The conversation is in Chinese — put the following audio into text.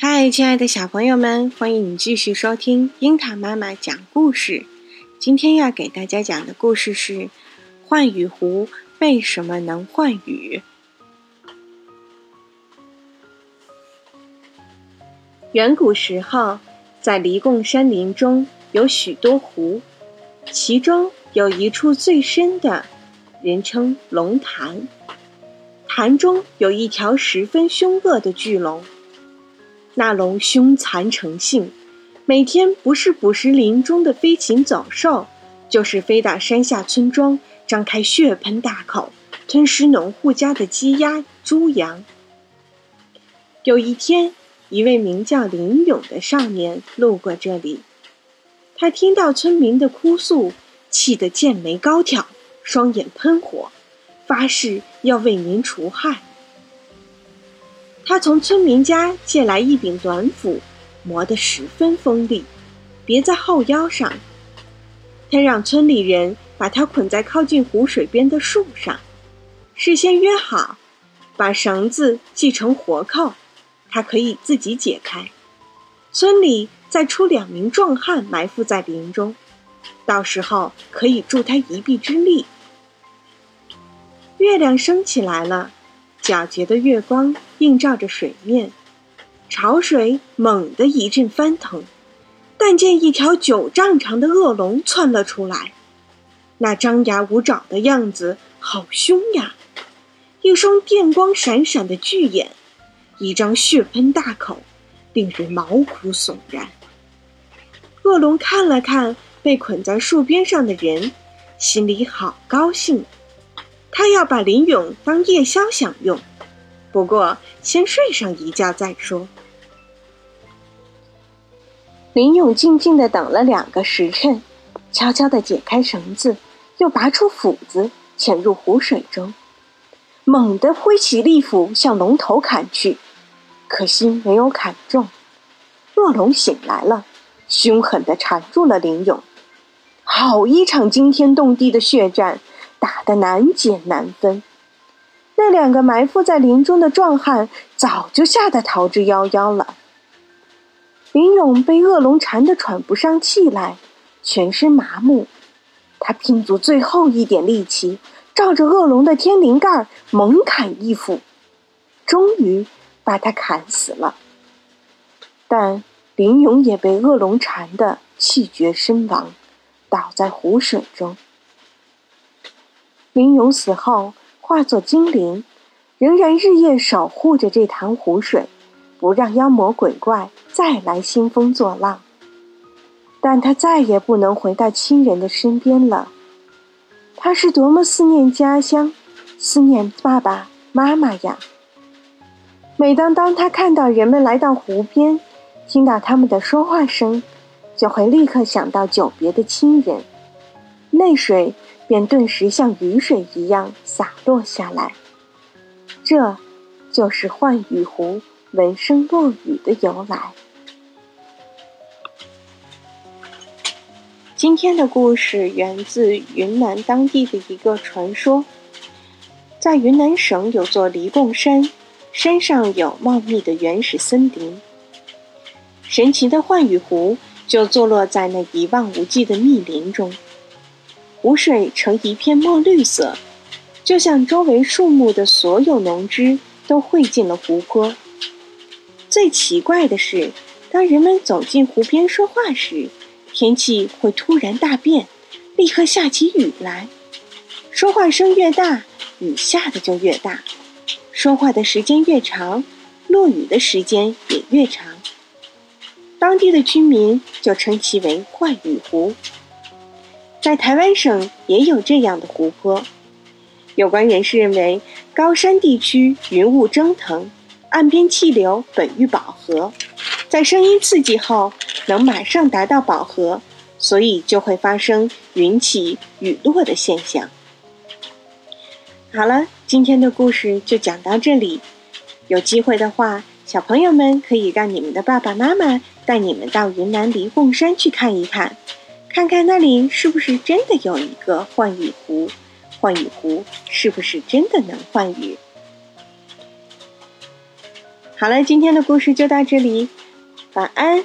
嗨，亲爱的小朋友们，欢迎你继续收听樱桃妈妈讲故事。今天要给大家讲的故事是《浣雨湖为什么能幻雨》。远古时候，在离贡山林中有许多湖，其中有一处最深的，人称龙潭。潭中有一条十分凶恶的巨龙。那龙凶残成性，每天不是捕食林中的飞禽走兽，就是飞到山下村庄，张开血盆大口，吞食农户家的鸡鸭猪羊。有一天，一位名叫林勇的少年路过这里，他听到村民的哭诉，气得剑眉高挑，双眼喷火，发誓要为民除害。他从村民家借来一柄短斧，磨得十分锋利，别在后腰上。他让村里人把他捆在靠近湖水边的树上，事先约好，把绳子系成活扣，他可以自己解开。村里再出两名壮汉埋伏在林中，到时候可以助他一臂之力。月亮升起来了。皎洁的月光映照着水面，潮水猛地一阵翻腾，但见一条九丈长的恶龙窜了出来，那张牙舞爪的样子好凶呀！一双电光闪闪的巨眼，一张血喷大口，令人毛骨悚然。恶龙看了看被捆在树边上的人，心里好高兴。他要把林勇当夜宵享用，不过先睡上一觉再说。林勇静静的等了两个时辰，悄悄的解开绳子，又拔出斧子潜入湖水中，猛地挥起利斧向龙头砍去，可惜没有砍中。恶龙醒来了，凶狠的缠住了林勇。好一场惊天动地的血战！打得难解难分，那两个埋伏在林中的壮汉早就吓得逃之夭夭了。林勇被恶龙缠得喘不上气来，全身麻木。他拼足最后一点力气，照着恶龙的天灵盖猛砍一斧，终于把他砍死了。但林勇也被恶龙缠得气绝身亡，倒在湖水中。林勇死后化作精灵，仍然日夜守护着这潭湖水，不让妖魔鬼怪再来兴风作浪。但他再也不能回到亲人的身边了，他是多么思念家乡，思念爸爸妈妈呀！每当当他看到人们来到湖边，听到他们的说话声，就会立刻想到久别的亲人，泪水。便顿时像雨水一样洒落下来。这，就是浣雨湖闻声落雨的由来。今天的故事源自云南当地的一个传说。在云南省有座离贡山，山上有茂密的原始森林。神奇的浣雨湖就坐落在那一望无际的密林中。湖水呈一片墨绿色，就像周围树木的所有浓汁都汇进了湖泊。最奇怪的是，当人们走进湖边说话时，天气会突然大变，立刻下起雨来。说话声越大，雨下的就越大；说话的时间越长，落雨的时间也越长。当地的居民就称其为“怪雨湖”。在台湾省也有这样的湖泊。有关人士认为，高山地区云雾蒸腾，岸边气流本欲饱和，在声音刺激后能马上达到饱和，所以就会发生云起雨落的现象。好了，今天的故事就讲到这里。有机会的话，小朋友们可以让你们的爸爸妈妈带你们到云南离贡山去看一看。看看那里是不是真的有一个幻影湖？幻影湖是不是真的能幻影？好了，今天的故事就到这里，晚安。